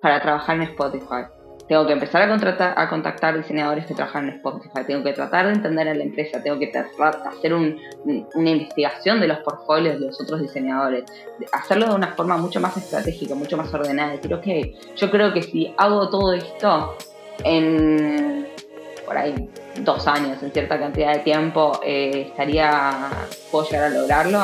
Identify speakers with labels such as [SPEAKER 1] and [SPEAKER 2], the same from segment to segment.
[SPEAKER 1] para trabajar en Spotify. Tengo que empezar a, contratar, a contactar diseñadores que trabajan en Spotify. Tengo que tratar de entender a la empresa. Tengo que hacer una investigación de los portfolios de los otros diseñadores. Hacerlo de una forma mucho más estratégica, mucho más ordenada. Creo que, yo creo que si hago todo esto en por ahí dos años, en cierta cantidad de tiempo, eh, estaría, puedo llegar a lograrlo.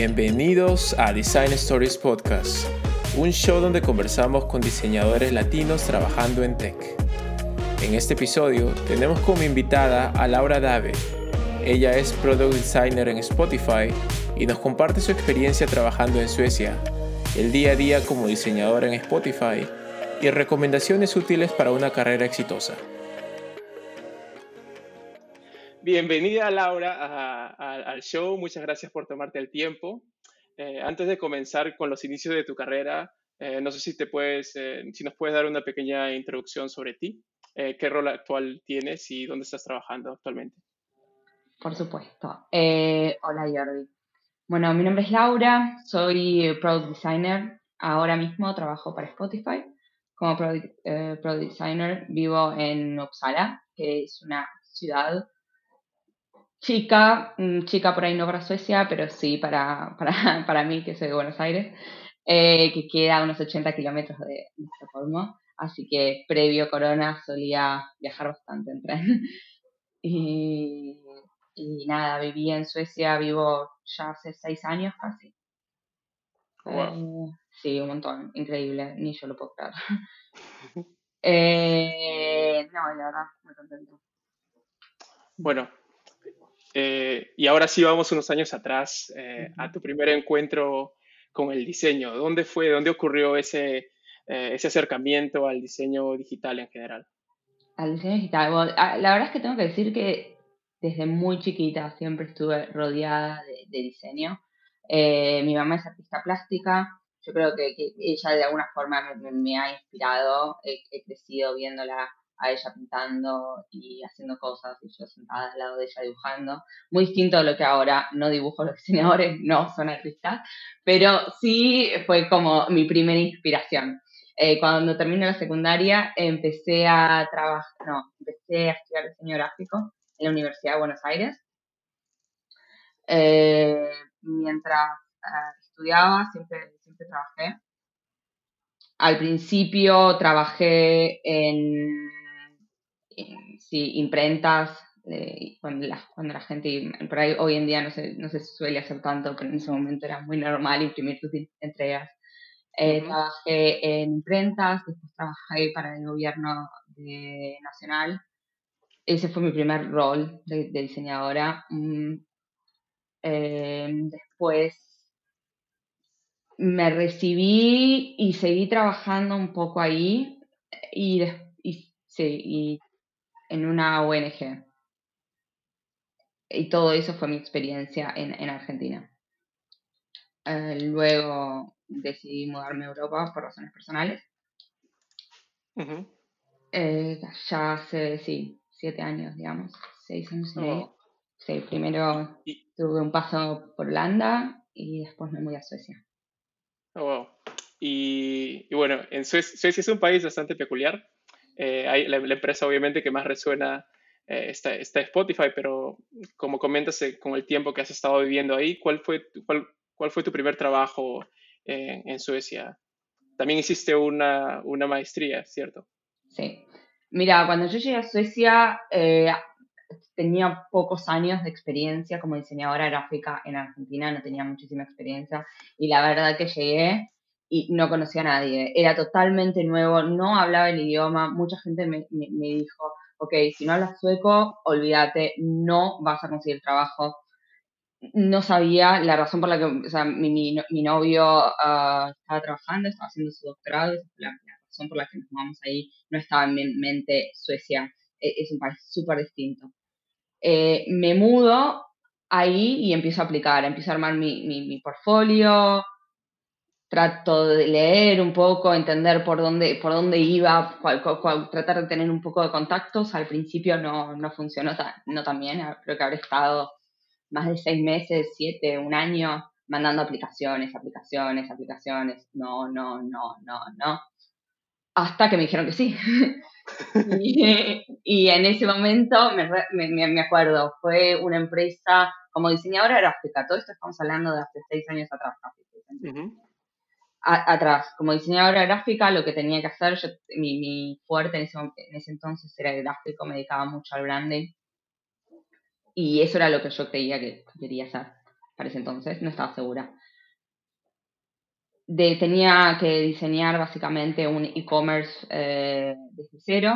[SPEAKER 2] Bienvenidos a Design Stories Podcast, un show donde conversamos con diseñadores latinos trabajando en tech. En este episodio tenemos como invitada a Laura Dave. Ella es Product Designer en Spotify y nos comparte su experiencia trabajando en Suecia, el día a día como diseñadora en Spotify y recomendaciones útiles para una carrera exitosa. Bienvenida Laura al show, muchas gracias por tomarte el tiempo. Eh, antes de comenzar con los inicios de tu carrera, eh, no sé si, te puedes, eh, si nos puedes dar una pequeña introducción sobre ti, qué rol actual tienes y dónde estás trabajando actualmente.
[SPEAKER 1] Por supuesto. hola Jordi. Bueno, mi nombre es Laura, soy Product Designer. Ahora mismo trabajo para Spotify. Como Product, eh, Designer vivo en Uppsala, que es una ciudad chica, mm, chica por ahí no para Suecia, pero sí para, para, mí, que soy de Buenos Aires, eh, que queda a unos 80 kilómetros de, de Estocolmo. Así que previo corona solía viajar bastante en tren. y y nada, viví en Suecia, vivo ya hace seis años casi. Eh, sí, un montón, increíble, ni yo lo puedo creer. eh, no, la verdad, muy contento.
[SPEAKER 2] Bueno, eh, y ahora sí vamos unos años atrás eh, a tu primer encuentro con el diseño. ¿Dónde fue, dónde ocurrió ese, ese acercamiento al diseño digital en general?
[SPEAKER 1] Al diseño digital, ah, la verdad es que tengo que decir que desde muy chiquita siempre estuve rodeada de, diseño. Eh, mi mamá es artista plástica, yo creo que, ella de alguna forma me, ha inspirado, he, crecido viéndola a ella pintando y haciendo cosas y yo sentada al lado de ella dibujando. Muy distinto a lo que ahora no dibujo, los diseñadores no son artistas, pero sí fue como mi primera inspiración. Eh, cuando terminé la secundaria empecé a trabajar, no, empecé a estudiar diseño gráfico en la Universidad de Buenos Aires. Eh, mientras eh, estudiaba, siempre, siempre trabajé. Al principio trabajé en, imprentas, eh, cuando, la, cuando, la, gente, por ahí hoy en día no se, no se suele hacer tanto, pero en ese momento era muy normal imprimir tus entregas. Trabajé en imprentas, después trabajé para el gobierno nacional ese fue mi primer rol de, diseñadora. Mm, em, después me recibí y seguí trabajando un poco ahí y, sí, en una ONG. Y todo eso fue mi experiencia en, Argentina. Eh, luego decidí mudarme a Europa por razones personales. Eh, ya hace, sí, siete años, digamos, seis años y medio. Oh. Sí, primero tuve un paso por Holanda y después me mudé a Suecia.
[SPEAKER 2] Oh, wow. Y, bueno, en Suecia, es un país bastante peculiar. Eh, hay la, empresa obviamente que más resuena eh, está, Spotify, pero como comentas eh, con el tiempo que has estado viviendo ahí, ¿cuál fue, cuál, cuál fue tu primer trabajo en Suecia? También hiciste una, una maestría, ¿cierto?
[SPEAKER 1] Sí, Mira, cuando yo llegué a Suecia eh, tenía pocos años de experiencia como diseñadora gráfica en Argentina, no tenía muchísima experiencia y la verdad que llegué y no conocía a nadie, era totalmente nuevo, no hablaba el idioma, mucha gente me, dijo, ok, si no hablas sueco, olvídate, no vas a conseguir trabajo. No sabía la razón por la que, o sea, mi, novio ah, estaba trabajando, estaba haciendo su doctorado, la, por las que nos mudamos ahí no estaba en mi mente Suecia, e, es un país súper distinto. Eh, me mudo ahí y empiezo a aplicar, empiezo a armar mi, mi, portfolio, trato de leer un poco, entender por dónde, por dónde iba, tratar de tener un poco de contactos. Al principio no, no funcionó no tan bien, creo que habré estado más de seis meses, siete, un año, mandando aplicaciones, aplicaciones, aplicaciones, no, no, no, no, no, hasta que me dijeron que sí. y, en ese momento me, me, acuerdo, fue una empresa como diseñadora gráfica, todo esto estamos hablando de hace seis años atrás, atrás, como diseñadora gráfica, lo que tenía que hacer, yo, mi, mi fuerte en ese, en ese entonces era el gráfico, me dedicaba mucho al branding. Y eso era lo que yo creía que quería hacer para ese entonces, no estaba segura. Tenía que diseñar básicamente un e-commerce eh, desde cero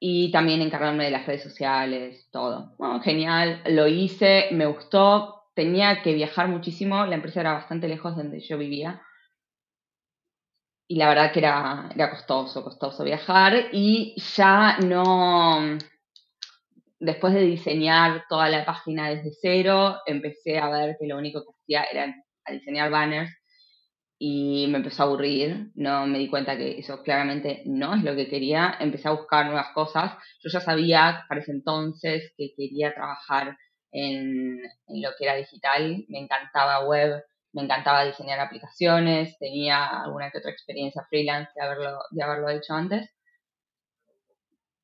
[SPEAKER 1] y también encargarme de las redes sociales, todo. Genial, lo hice, me gustó, tenía que viajar muchísimo, la empresa era bastante lejos de donde yo vivía. Y la verdad que era, era costoso, costoso viajar y ya no, después de diseñar toda la página desde cero, empecé a ver que lo único que hacía era diseñar banners y me empezó a aburrir, no me di cuenta que eso claramente no es lo que quería, empecé a buscar nuevas cosas, yo ya sabía para ese entonces que quería trabajar en, lo que era digital, me encantaba web, me encantaba diseñar aplicaciones, tenía alguna que otra experiencia freelance de haberlo, de haberlo hecho antes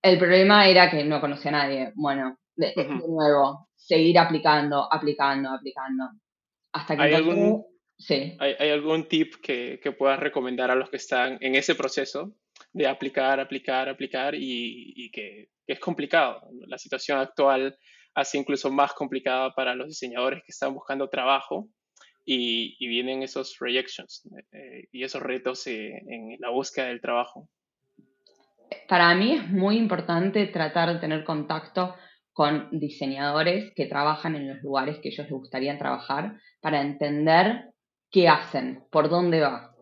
[SPEAKER 1] el problema era que no conocía a nadie. Bueno, de, nuevo, seguir aplicando, aplicando, aplicando. Hasta que
[SPEAKER 2] ¿Hay, algún, sí. ¿hay, algún tip que, que, puedas recomendar a los que están en ese proceso de aplicar, aplicar, aplicar y, y que, que, es complicado? La situación actual hace incluso más complicada para los diseñadores que están buscando trabajo y, vienen esos rejections eh, y esos retos eh, en la búsqueda del trabajo
[SPEAKER 1] para mí es muy importante tratar de tener contacto con diseñadores que trabajan en los lugares que ellos les gustaría trabajar para entender qué hacen, por dónde va.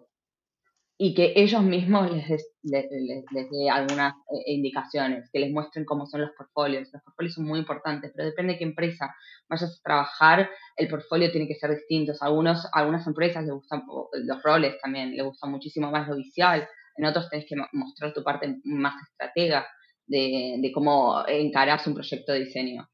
[SPEAKER 1] Y que ellos mismos les, les, dé algunas eh, indicaciones, que les muestren cómo son los portfolios. Los portfolios son muy importantes, pero depende de qué empresa vayas a trabajar, el portfolio tiene que ser distinto. Algunos, algunas empresas les gustan los roles también, les gusta muchísimo más lo visual, en otros tenés que mostrar tu parte más estratega de, cómo encarás un proyecto de diseño.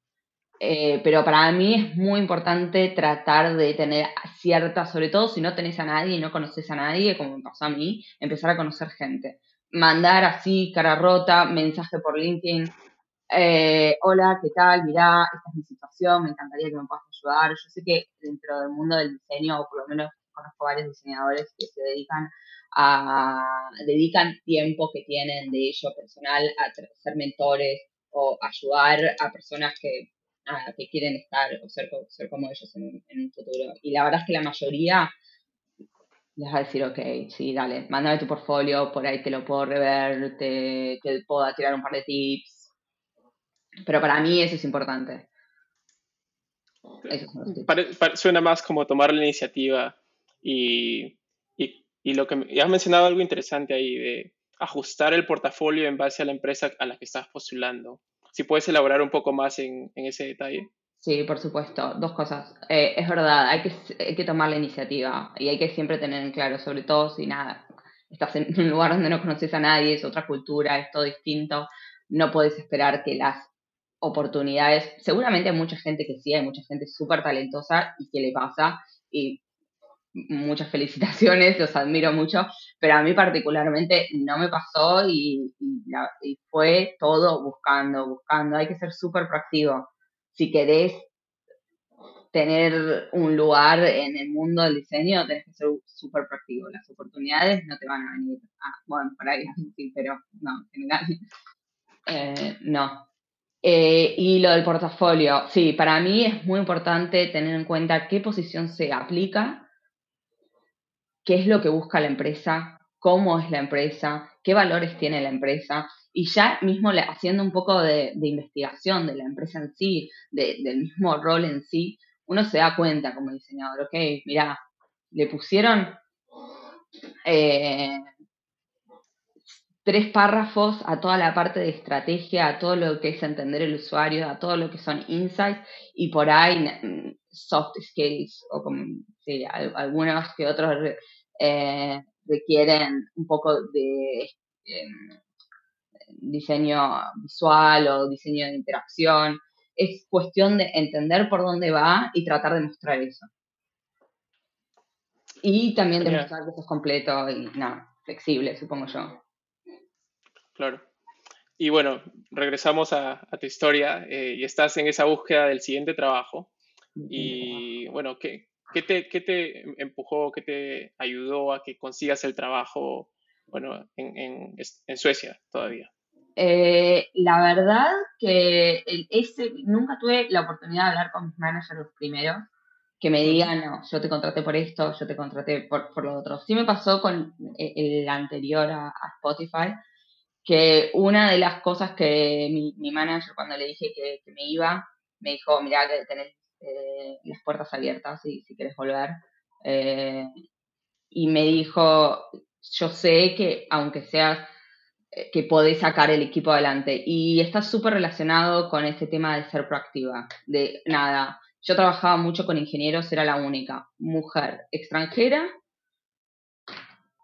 [SPEAKER 1] Eh, pero para mí es muy importante tratar de tener cierta, sobre todo si no tenés a nadie y no conoces a nadie, como me pasó a mí, empezar a conocer gente. Mandar así, cara rota, mensaje por LinkedIn. Eh, hola, ¿qué tal? Mirá, esta es mi situación, me encantaría que me puedas ayudar. Yo sé que dentro del mundo del diseño, o por lo menos conozco varios diseñadores que se dedican a, dedican tiempo que tienen de ello personal a ser mentores o ayudar a personas que, que quieren estar o ser, ser como ellos en, un futuro. Y la verdad es que la mayoría les va a decir, ok, sí, dale, mándame tu portfolio, por ahí te lo puedo rever, te, te puedo tirar un par de tips. Pero para mí eso es importante.
[SPEAKER 2] suena más como tomar la iniciativa y y lo que ya has mencionado algo interesante ahí de ajustar el portafolio en base a la empresa a la que estás postulando. Si puedes elaborar un poco más en, ese detalle.
[SPEAKER 1] Sí, por supuesto. Dos cosas. Eh, es verdad, hay que, hay que tomar la iniciativa y hay que siempre tener en claro, sobre todo si nada, estás en un lugar donde no conoces a nadie, es otra cultura, es todo distinto, no puedes esperar que las oportunidades, seguramente hay mucha gente que sí, hay mucha gente súper talentosa y que le pasa, y muchas felicitaciones, los admiro mucho, pero a mí particularmente no me pasó y, fue todo buscando, buscando. Hay que ser súper proactivo. Si querés tener un lugar en el mundo del diseño, tenés que ser súper proactivo. Las oportunidades no te van a venir. bueno, por ahí sí, pero no, en general. Eh, no. Eh, y lo del portafolio, sí, para mí es muy importante tener en cuenta qué posición se aplica qué es lo que busca la empresa, cómo es la empresa, qué valores tiene la empresa, y ya mismo haciendo un poco de, investigación de la empresa en sí, del mismo rol en sí, uno se da cuenta como diseñador, ok, mira, le pusieron eh, tres párrafos a toda la parte de estrategia, a todo lo que es entender el usuario, a todo lo que son insights, y por ahí mm, soft skills, o como sí, algunos que otros eh, requieren un poco de em, diseño visual o diseño de interacción. es cuestión de entender por dónde va y tratar de mostrar eso. Y también demostrar que eso es completo y nada, flexible, supongo yo.
[SPEAKER 2] Claro. Y bueno, regresamos a, tu historia eh, y estás en esa búsqueda del siguiente trabajo. Y bueno, ¿qué, qué, te, ¿qué, te, empujó, qué te ayudó a que consigas el trabajo bueno, en, en, en Suecia todavía?
[SPEAKER 1] Eh, la verdad que ese, nunca tuve la oportunidad de hablar con mis managers los primeros, que me digan, no, yo te contraté por esto, yo te contraté por, por lo otro. Sí me pasó con eh, el, anterior a, Spotify, que una de las cosas que mi, mi manager cuando le dije que, me iba, me dijo, mira que tenés eh, las puertas abiertas si, si quieres volver. y me dijo, yo sé que aunque seas eh, que podés sacar el equipo adelante. Y está súper relacionado con ese tema de ser proactiva. De nada, yo trabajaba mucho con ingenieros, era la única mujer extranjera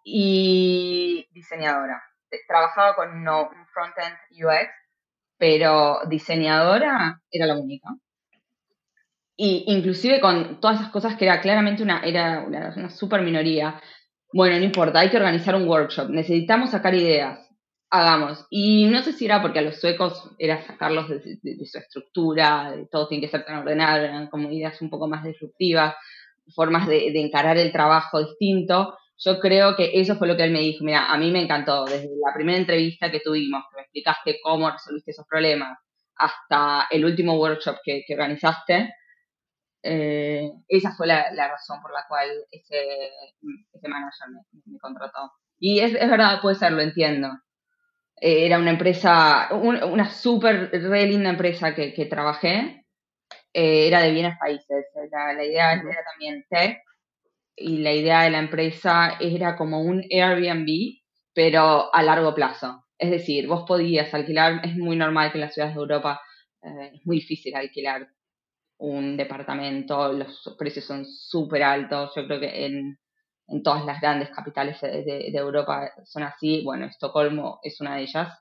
[SPEAKER 1] y diseñadora. Trabajaba con no, frontend UX, pero diseñadora era la única. Y inclusive con todas esas cosas que era claramente una, era una super minoría. Bueno, no importa, hay que organizar un workshop, necesitamos sacar ideas hagamos. Y no sé si era porque a los suecos era sacarlos de, su estructura, de todo tiene que ser tan ordenado, eran como un poco más disruptivas, formas de, encarar el trabajo distinto. Yo creo que eso fue lo que él me dijo. Mira, a mí me encantó, desde la primera entrevista que tuvimos, que me explicaste cómo resolviste esos problemas, hasta el último workshop que, organizaste. Eh, esa fue la, razón por la cual ese, manager me, contrató. Y es verdad, puede ser, lo entiendo eh, era una empresa, una súper re linda empresa que, que trabajé. Eh, era de bienes países. La, idea era también tech y la idea de la empresa era como un Airbnb, pero a largo plazo. Es decir, vos podías alquilar, es muy normal que en las ciudades de Europa eh, es muy difícil alquilar un departamento, los precios son súper altos. Yo creo que en en todas las grandes capitales de, Europa son así. Bueno, Estocolmo es una de ellas.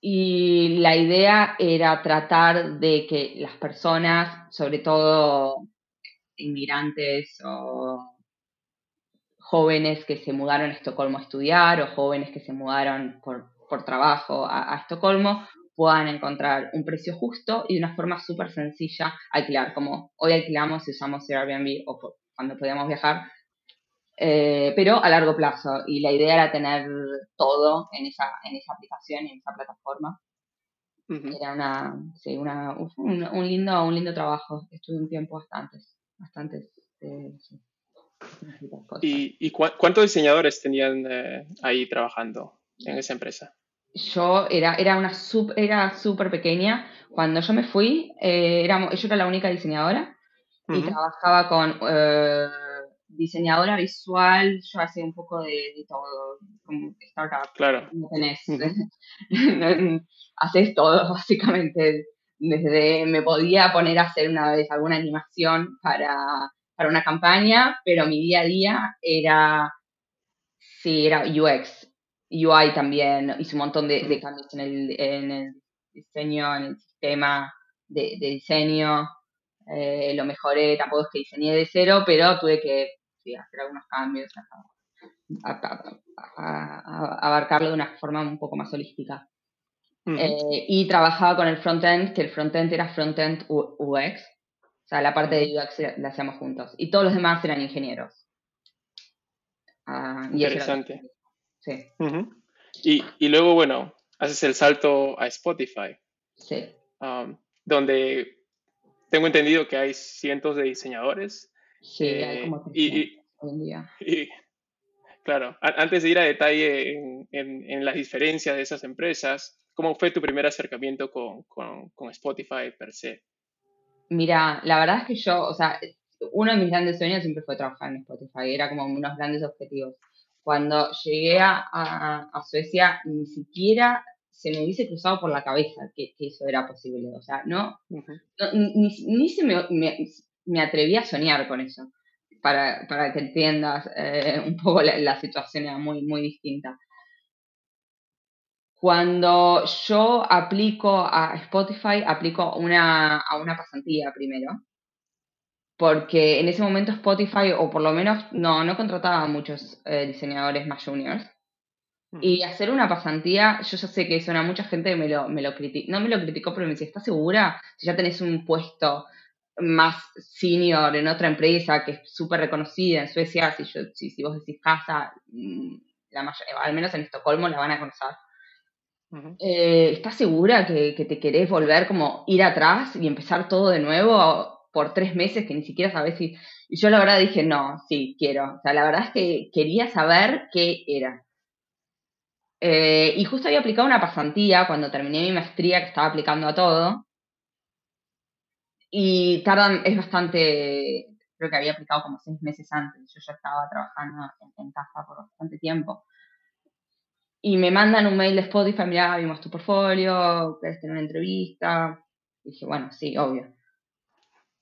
[SPEAKER 1] Y la idea era tratar de que las personas, sobre todo inmigrantes o jóvenes que se mudaron a Estocolmo a estudiar o jóvenes que se mudaron por, trabajo a, Estocolmo, puedan encontrar un precio justo y de una forma súper sencilla alquilar, como hoy alquilamos y usamos Airbnb o cuando podíamos viajar, eh, pero a largo plazo. Y la idea era tener todo en esa, en esa aplicación y en esa plataforma. Era una, sí, una, un, lindo, un lindo trabajo. Estuve un tiempo bastante, bastante. Eh,
[SPEAKER 2] ¿Y, y cuántos diseñadores tenían eh, ahí trabajando en esa empresa?
[SPEAKER 1] Yo era, era una era súper pequeña. Cuando yo me fui, eh, era, yo era la única diseñadora y trabajaba con diseñadora visual, yo hacía un poco de, todo, como startup.
[SPEAKER 2] Claro.
[SPEAKER 1] No tenés, haces todo, básicamente. Desde me podía poner a hacer una vez alguna animación para, para una campaña, pero mi día a día era, sí, era UX, UI también, hice un montón de, cambios en el, en el diseño, en el sistema de, diseño, eh, lo mejoré, tampoco es que diseñé de cero, pero tuve que hacer algunos cambios, a, abarcarlo de una forma un poco más holística. Eh, y trabajaba con el frontend, que el frontend era frontend UX, o sea, la parte de UX la hacíamos juntos. Y todos los demás eran ingenieros.
[SPEAKER 2] Ah, Interesante. sí. y, y, luego, bueno, haces el salto a Spotify.
[SPEAKER 1] Sí.
[SPEAKER 2] Um, donde tengo entendido que hay cientos de diseñadores.
[SPEAKER 1] Sí, hay como y,
[SPEAKER 2] claro, antes de ir a detalle en, las diferencias de esas empresas, ¿cómo fue tu primer acercamiento con, Spotify per se?
[SPEAKER 1] Mira, la verdad es que yo, o sea, uno de mis grandes sueños siempre fue trabajar en Spotify, era como unos grandes objetivos. Cuando llegué a, Suecia, ni siquiera se me hubiese cruzado por la cabeza que, eso era posible. O sea, no, ni, se me, me, atreví a soñar con eso para, para que entiendas eh, un poco la, situación era muy, muy distinta. Cuando yo aplico a Spotify, aplico una, a una pasantía primero. Porque en ese momento Spotify, o por lo menos no, no contrataba a muchos eh, diseñadores más juniors. Y hacer una pasantía, yo ya sé que eso a mucha gente me lo, me lo criticó, no me lo criticó, pero me decía, ¿estás segura? Si ya tenés un puesto más senior en otra empresa que es súper reconocida en Suecia, si, yo, si, si vos decís casa, mm, la al menos en Estocolmo la van a conocer. Eh, ¿Estás segura que, que, te querés volver como ir atrás y empezar todo de nuevo por tres meses que ni siquiera sabes si... Y yo la verdad dije, no, sí, quiero. O sea, la verdad es que quería saber qué era. Eh, y justo había aplicado una pasantía cuando terminé mi maestría, que estaba aplicando a todo. Y tardan, es bastante, creo que había aplicado como seis meses antes. Yo ya estaba trabajando en, casa por bastante tiempo. Y me mandan un mail de Spotify, mira, vimos tu portfolio, querés tener una entrevista. Y dije, bueno, sí, obvio.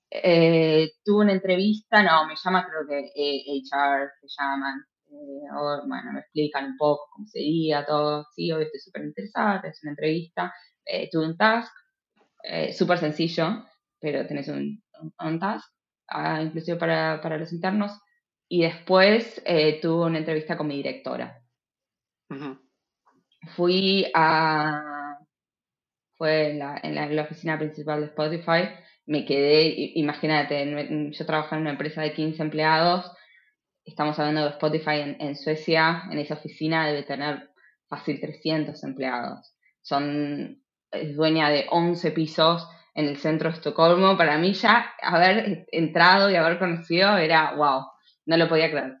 [SPEAKER 1] Eh, tuve una entrevista, no, me llama creo que HR, se llaman. Eh, bueno, me explican un poco cómo sería todo. Sí, hoy estoy súper interesada, es una entrevista. Eh, tuve un task, eh, súper sencillo, pero tenés un, un, task, ah, inclusive para, para, los internos. Y después tuve una entrevista con mi directora. Fui a. Fue en la, en la, oficina principal de Spotify. Me quedé, imagínate, yo trabajaba en una empresa de 15 empleados estamos hablando de Spotify en, Suecia, en esa oficina debe tener fácil 300 empleados. Son, es dueña de 11 pisos en el centro de Estocolmo. Para mí ya haber entrado y haber conocido era wow, no lo podía creer.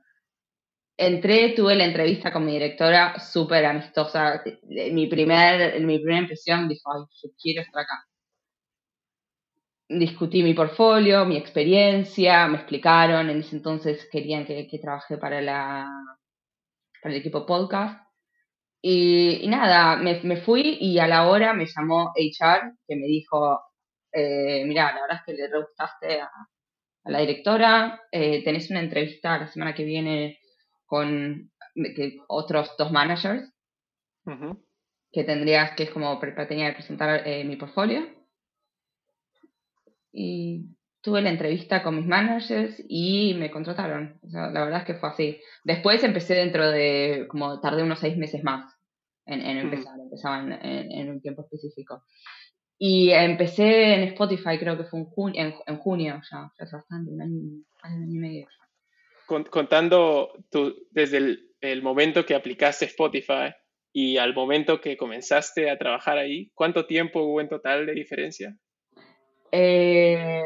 [SPEAKER 1] Entré, tuve la entrevista con mi directora súper amistosa. Mi, primer, mi primera impresión dijo, ay, yo quiero estar acá discutí mi portfolio, mi experiencia, me explicaron, en ese entonces querían que, que trabajé para, la, para el equipo podcast. Y, nada, me, me, fui y a la hora me llamó HR, que me dijo, eh, mira, la verdad es que le re gustaste a, la directora, eh, tenés una entrevista la semana que viene con otros dos managers, que tendrías que es como tenía que presentar eh, mi portfolio y tuve la entrevista con mis managers y me contrataron. la verdad es que fue así. Después empecé dentro de, como tardé unos seis meses más en, empezar, empezaba en, un tiempo específico. Y empecé en Spotify, creo que fue en junio, en, junio ya, es bastante, un año, un y medio.
[SPEAKER 2] Contando tú, desde el, el momento que aplicaste Spotify y al momento que comenzaste a trabajar ahí, ¿cuánto tiempo hubo en total de diferencia?
[SPEAKER 1] Eh,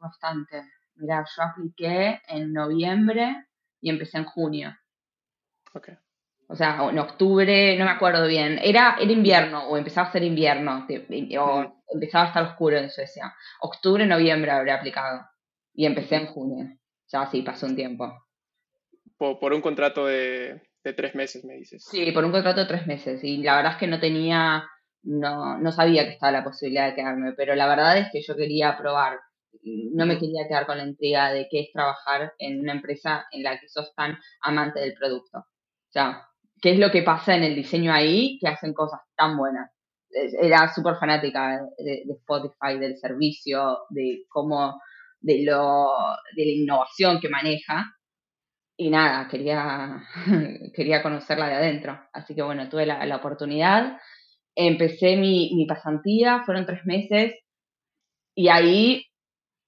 [SPEAKER 1] bastante. Mira, yo apliqué en noviembre y empecé en junio.
[SPEAKER 2] Okay.
[SPEAKER 1] O sea, en octubre, no me acuerdo bien. Era, era invierno, o empezaba a ser invierno, o empezaba a estar oscuro en Suecia. Octubre, noviembre habré aplicado. Y empecé en junio. Ya sí, pasó un tiempo.
[SPEAKER 2] Por, un contrato de, de, tres meses, me dices.
[SPEAKER 1] Sí, por un contrato de tres meses. Y la verdad es que no tenía no, no sabía que estaba la posibilidad de quedarme, pero la verdad es que yo quería probar, no me quería quedar con la intriga de qué es trabajar en una empresa en la que sos tan amante del producto. O sea, ¿qué es lo que pasa en el diseño ahí que hacen cosas tan buenas? Era súper fanática de, Spotify, del servicio, de cómo, de, lo, de la innovación que maneja. Y nada, quería, quería conocerla de adentro. Así que bueno, tuve la, la oportunidad empecé mi, mi pasantía, fueron tres meses, y ahí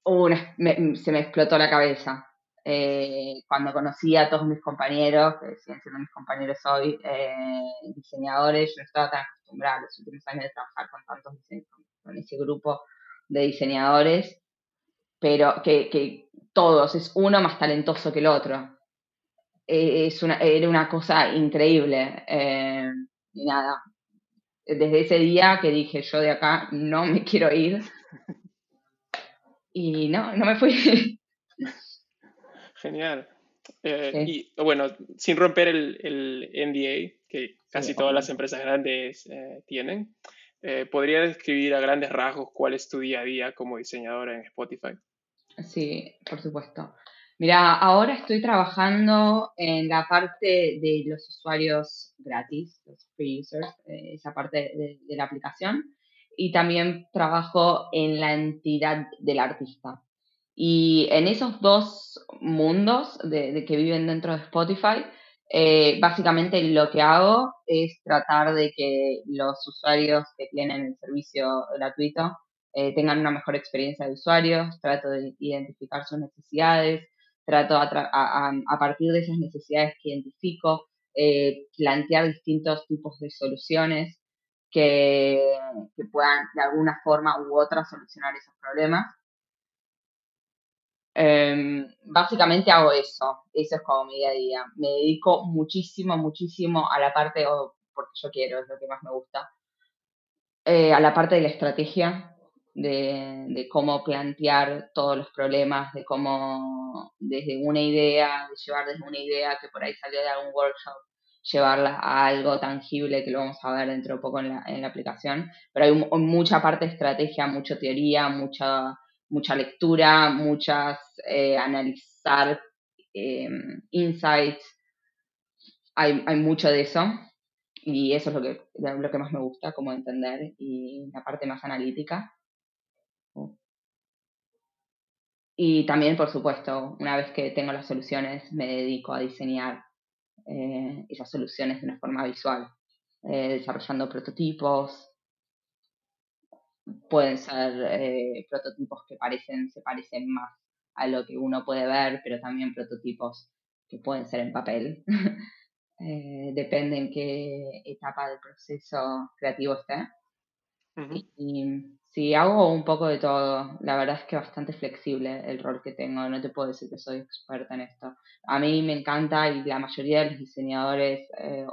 [SPEAKER 1] se me explotó la cabeza. Eh, cuando conocí a todos mis compañeros, que siguen siendo mis compañeros hoy, eh, diseñadores, yo no estaba tan acostumbrada los últimos años de trabajar con tantos con ese grupo de diseñadores, pero que, que todos, es uno más talentoso que el otro. Eh, es una, era una cosa increíble. y nada, desde ese día que dije yo de acá no me quiero ir. Y no, no me fui.
[SPEAKER 2] Genial. Eh, y bueno, sin romper el, el NDA, que casi todas las empresas grandes eh, tienen, eh, ¿podría describir a grandes rasgos cuál es tu día a día como diseñadora en Spotify?
[SPEAKER 1] Sí, por supuesto. Mira, ahora estoy trabajando en la parte de los usuarios gratis, los free users, esa parte de, la aplicación, y también trabajo en la entidad del artista. Y en esos dos mundos de, que viven dentro de Spotify, eh, básicamente lo que hago es tratar de que los usuarios que tienen el servicio gratuito eh, tengan una mejor experiencia de usuarios, trato de identificar sus necesidades, trato a, partir de esas necesidades que identifico, eh, plantear distintos tipos de soluciones que, puedan de alguna forma u otra solucionar esos problemas. Em, básicamente hago eso, eso es como mi día a día. Me dedico muchísimo, muchísimo a la parte, o porque yo quiero, es lo que más me gusta, eh, a la parte de la estrategia, de, cómo plantear todos los problemas, de cómo desde una idea, de llevar desde una idea que por ahí salió de algún workshop, llevarla a algo tangible que lo vamos a ver dentro de poco en la, en la aplicación. Pero hay mucha parte de estrategia, mucha teoría, mucha, mucha lectura, muchas eh, analizar em, insights. Hay, hay mucho de eso y eso es lo que, lo que más me gusta, como entender, y la parte más analítica. Y también, por supuesto, una vez que tengo las soluciones, me dedico a diseñar eh, esas soluciones de una forma visual, eh, desarrollando prototipos. Pueden ser eh, prototipos que parecen, se parecen más a lo que uno puede ver, pero también prototipos que pueden ser en papel. depende en qué etapa del proceso creativo esté. y, Sí, hago un poco de todo. La verdad es que bastante flexible el rol que tengo. No te puedo decir que soy experta en esto. A mí me encanta y la mayoría de los diseñadores eh,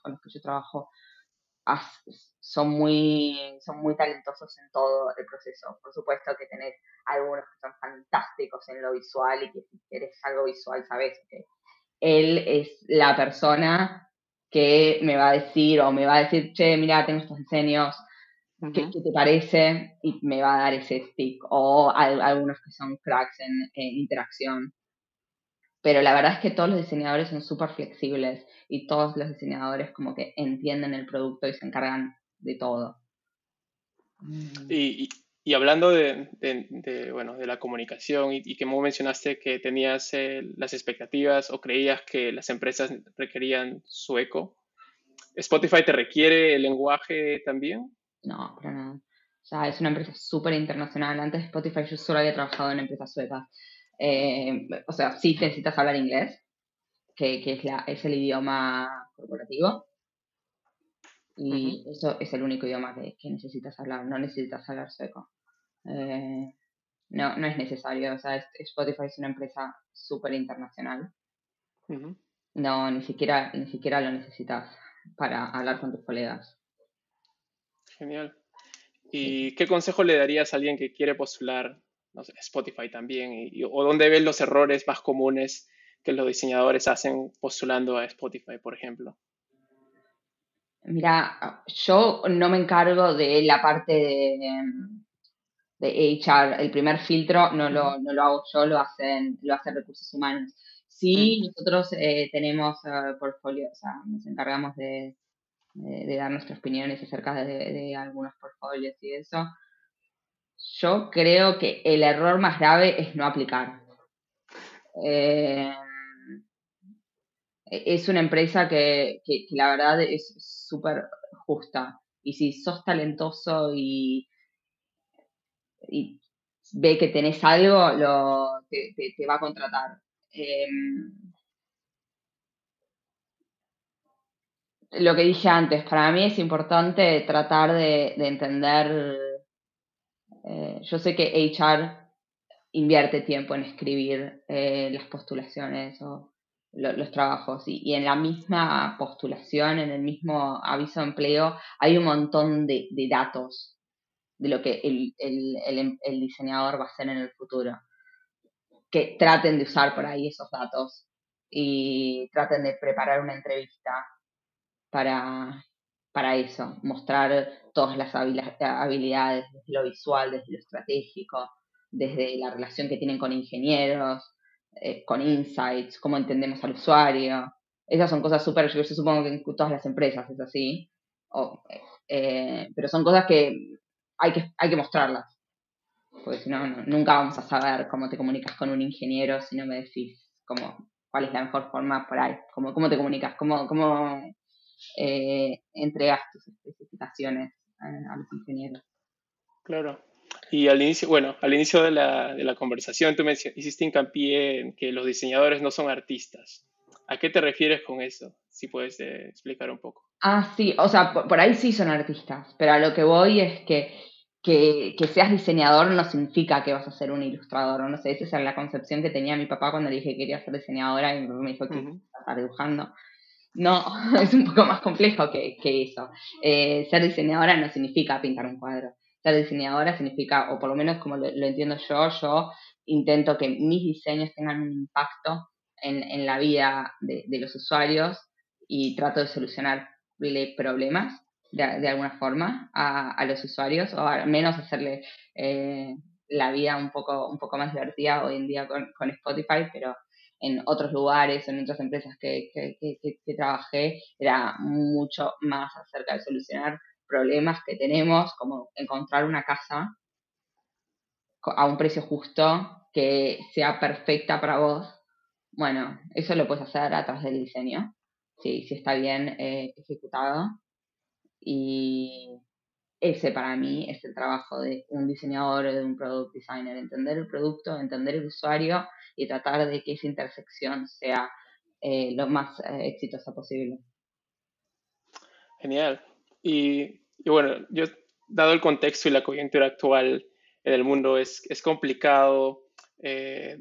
[SPEAKER 1] con los que yo trabajo son muy, son muy talentosos en todo el proceso. Por supuesto que tenés algunos que son fantásticos en lo visual y que si quieres algo visual sabes que él es la persona que me va a decir o me va a decir, che, mira, tengo estos diseños, ¿Qué, te parece? Y me va a dar ese stick. O algunos que son cracks en, interacción. Pero la verdad es que todos los diseñadores son súper flexibles y todos los diseñadores como que entienden el producto y se encargan de todo.
[SPEAKER 2] Y, y, hablando de, de, bueno, de la comunicación y, que mencionaste que tenías eh, las expectativas o creías que las empresas requerían sueco, ¿Spotify te requiere el lenguaje también?
[SPEAKER 1] No, para nada. O sea, es una empresa súper internacional. Antes de Spotify yo solo había trabajado en empresas suecas. Eh, o sea, sí necesitas hablar inglés, que, que es, la, es el idioma corporativo. Y eso es el único idioma que, que, necesitas hablar. No necesitas hablar sueco. Eh, no, no es necesario. O sea, Spotify es una empresa súper internacional. No, ni siquiera, ni siquiera lo necesitas para hablar con tus colegas.
[SPEAKER 2] Genial. ¿Y qué consejo le darías a alguien que quiere postular, no sé, Spotify también? Y, ¿O dónde ves los errores más comunes que los diseñadores hacen postulando a Spotify, por ejemplo?
[SPEAKER 1] Mira, yo no me encargo de la parte de, de HR. El primer filtro no lo, no lo hago yo, lo hacen, lo hacen recursos humanos. Sí, nosotros eh, tenemos uh, portfolio, o sea, nos encargamos de, de, dar nuestras opiniones acerca de, algunos portfolios y eso. Yo creo que el error más grave es no aplicar. Eh, es una empresa que, la verdad es súper justa. Y si sos talentoso y, y ve que tenés algo, lo, te, va a contratar. Eh, lo que dije antes, para mí es importante tratar de, entender, eh, yo sé que HR invierte tiempo en escribir eh, las postulaciones o los trabajos y, en la misma postulación, en el mismo aviso de empleo, hay un montón de, datos de lo que el, el, diseñador va a hacer en el futuro. Que traten de usar por ahí esos datos y traten de preparar una entrevista para, para eso, mostrar todas las habilidades, desde lo visual, desde lo estratégico, desde la relación que tienen con ingenieros, eh, con insights, cómo entendemos al usuario. Esas son cosas súper, yo, supongo que en todas las empresas es así, eh, pero son cosas que hay que, hay que mostrarlas. Porque si no, nunca vamos a saber cómo te comunicas con un ingeniero si no me decís cómo, cuál es la mejor forma por ahí, cómo, cómo te comunicas, cómo, cómo eh, entregas tus especificaciones a, los ingenieros.
[SPEAKER 2] Claro. Y al inicio, bueno, al inicio de la, de la conversación tú me hiciste hincapié en que los diseñadores no son artistas. ¿A qué te refieres con eso? Si puedes eh, explicar un poco.
[SPEAKER 1] Ah, sí, o sea, por, ahí sí son artistas, pero a lo que voy es que, que, seas diseñador no significa que vas a ser un ilustrador, no sé, esa es la concepción que tenía mi papá cuando le dije que quería ser diseñadora y me dijo que uh estar dibujando. No, es un poco más complejo que, eso. Eh, ser diseñadora no significa pintar un cuadro. Ser diseñadora significa, o por lo menos como lo, entiendo yo, yo intento que mis diseños tengan un impacto en, la vida de, los usuarios y trato de solucionar problemas de, alguna forma a, los usuarios o al menos hacerle eh, la vida un poco, un poco más divertida hoy en día con, con Spotify, pero en otros lugares, en otras empresas que, que, trabajé, era mucho más acerca de solucionar problemas que tenemos, como encontrar una casa a un precio justo que sea perfecta para vos. Bueno, eso lo puedes hacer a través del diseño, si, si está bien eh, ejecutado. Y ese para mí es el trabajo de un diseñador o de un product designer, entender el producto, entender el usuario y tratar de que esa intersección sea eh, lo más eh, exitosa posible.
[SPEAKER 2] Genial. Y, bueno, yo, dado el contexto y la coyuntura actual en el mundo, es, es complicado eh,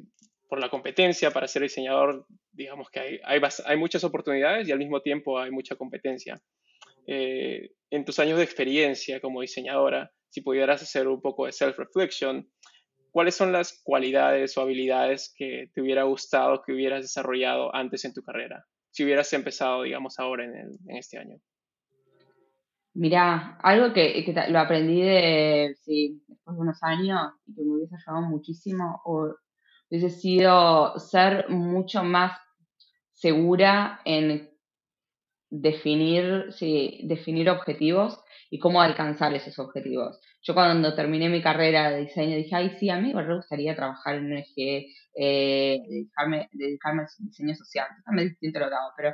[SPEAKER 2] por la competencia para ser diseñador, digamos que hay, hay, hay, muchas oportunidades y al mismo tiempo hay mucha competencia. en tus años de experiencia como diseñadora, si pudieras hacer un poco de self-reflection, ¿cuáles son las cualidades o habilidades que te hubiera gustado que hubieras desarrollado antes en tu carrera? Si hubieras empezado, digamos, ahora en, este año.
[SPEAKER 1] Mira, algo que, lo aprendí de, sí, después de unos años y que me hubiese ayudado muchísimo, o hubiese sido ser mucho más segura en definir, definir objetivos y cómo alcanzar esos objetivos. Yo cuando terminé mi carrera de diseño dije, ay, sí, a mí me gustaría trabajar en un eje, eh, dedicarme, al diseño social, lo pero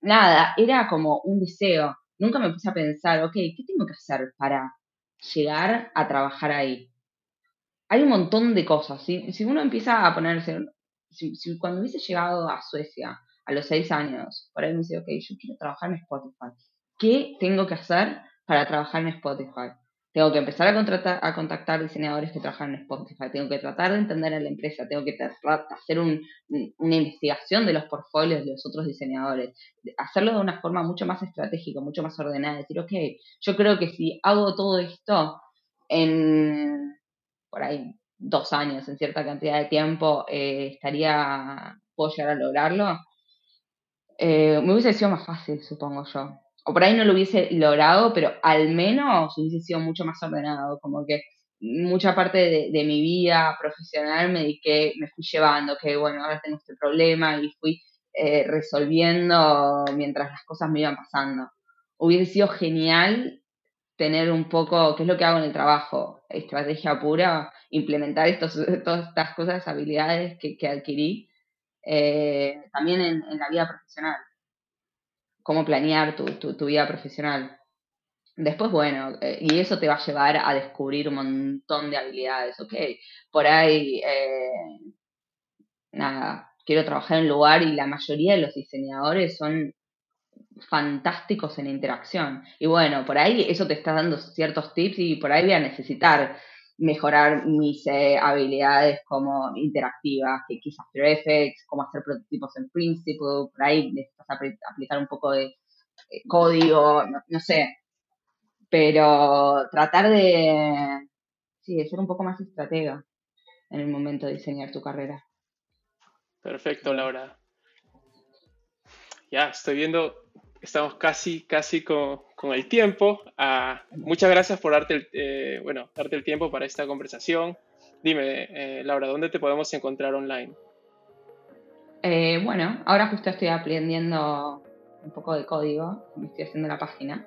[SPEAKER 1] nada, era como un deseo. Nunca me puse a pensar, ok, ¿qué tengo que hacer para llegar a trabajar ahí? Hay un montón de cosas. Si, si uno empieza a ponerse, si cuando hubiese llegado a Suecia a los seis años, por ahí me dice, ok, yo quiero trabajar en Spotify. ¿Qué tengo que hacer para trabajar en Spotify. Tengo que empezar a, contratar, a contactar diseñadores que trabajan en Spotify. Tengo que tratar de entender a la empresa. Tengo que hacer una investigación de los portfolios de los otros diseñadores. Hacerlo de una forma mucho más estratégica, mucho más ordenada. Decir, ok, yo creo que si hago todo esto en, por ahí, dos años, en cierta cantidad de tiempo, eh, estaría, puedo llegar a lograrlo. Eh, me hubiese sido más fácil, supongo yo o por ahí no lo hubiese logrado, pero al menos hubiese sido mucho más ordenado, como que mucha parte de, mi vida profesional me dediqué, me fui llevando, que bueno, ahora tengo este problema y fui eh, resolviendo mientras las cosas me iban pasando. Hubiese sido genial tener un poco, ¿qué es lo que hago en el trabajo? Estrategia pura, implementar estos, todas estas cosas, habilidades que, adquirí eh, también en la vida profesional cómo planear tu, vida profesional. Después, bueno, eh, y eso te va a llevar a descubrir un montón de habilidades, ¿ok? Por ahí, eh, nada, quiero trabajar en un lugar y la mayoría de los diseñadores son fantásticos en interacción. Y bueno, por ahí eso te está dando ciertos tips y por ahí voy a necesitar mejorar mis eh, habilidades como interactivas, que quizás After Effects, cómo hacer prototipos en Principle, por ahí necesitas aplicar un poco de eh, código, no, sé, pero tratar de, sí, de ser un poco más estratega en el momento de diseñar tu carrera.
[SPEAKER 2] Perfecto, Laura. Ya, estoy viendo estamos casi, casi con, con el tiempo. Ah, muchas gracias por darte el, eh, bueno, darte el tiempo para esta conversación. Dime, eh, Laura, ¿dónde te podemos encontrar online?
[SPEAKER 1] Eh, bueno, ahora justo estoy aprendiendo un poco de código, me estoy haciendo la página.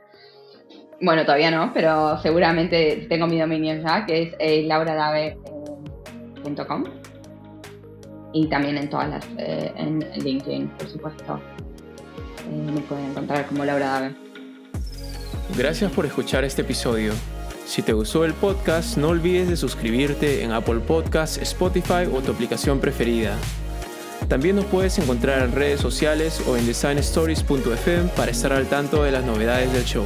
[SPEAKER 1] Bueno, todavía no, pero seguramente tengo mi dominio ya, que es eh, lauradave.com. Y también en todas las, eh, en LinkedIn, por supuesto. Me pueden encontrar como Laura Dave.
[SPEAKER 3] Gracias por escuchar este episodio. Si te gustó el podcast, no olvides de suscribirte en Apple Podcasts, Spotify o tu aplicación preferida. También nos puedes encontrar en redes sociales o en designstories.fm para estar al tanto de las novedades del show.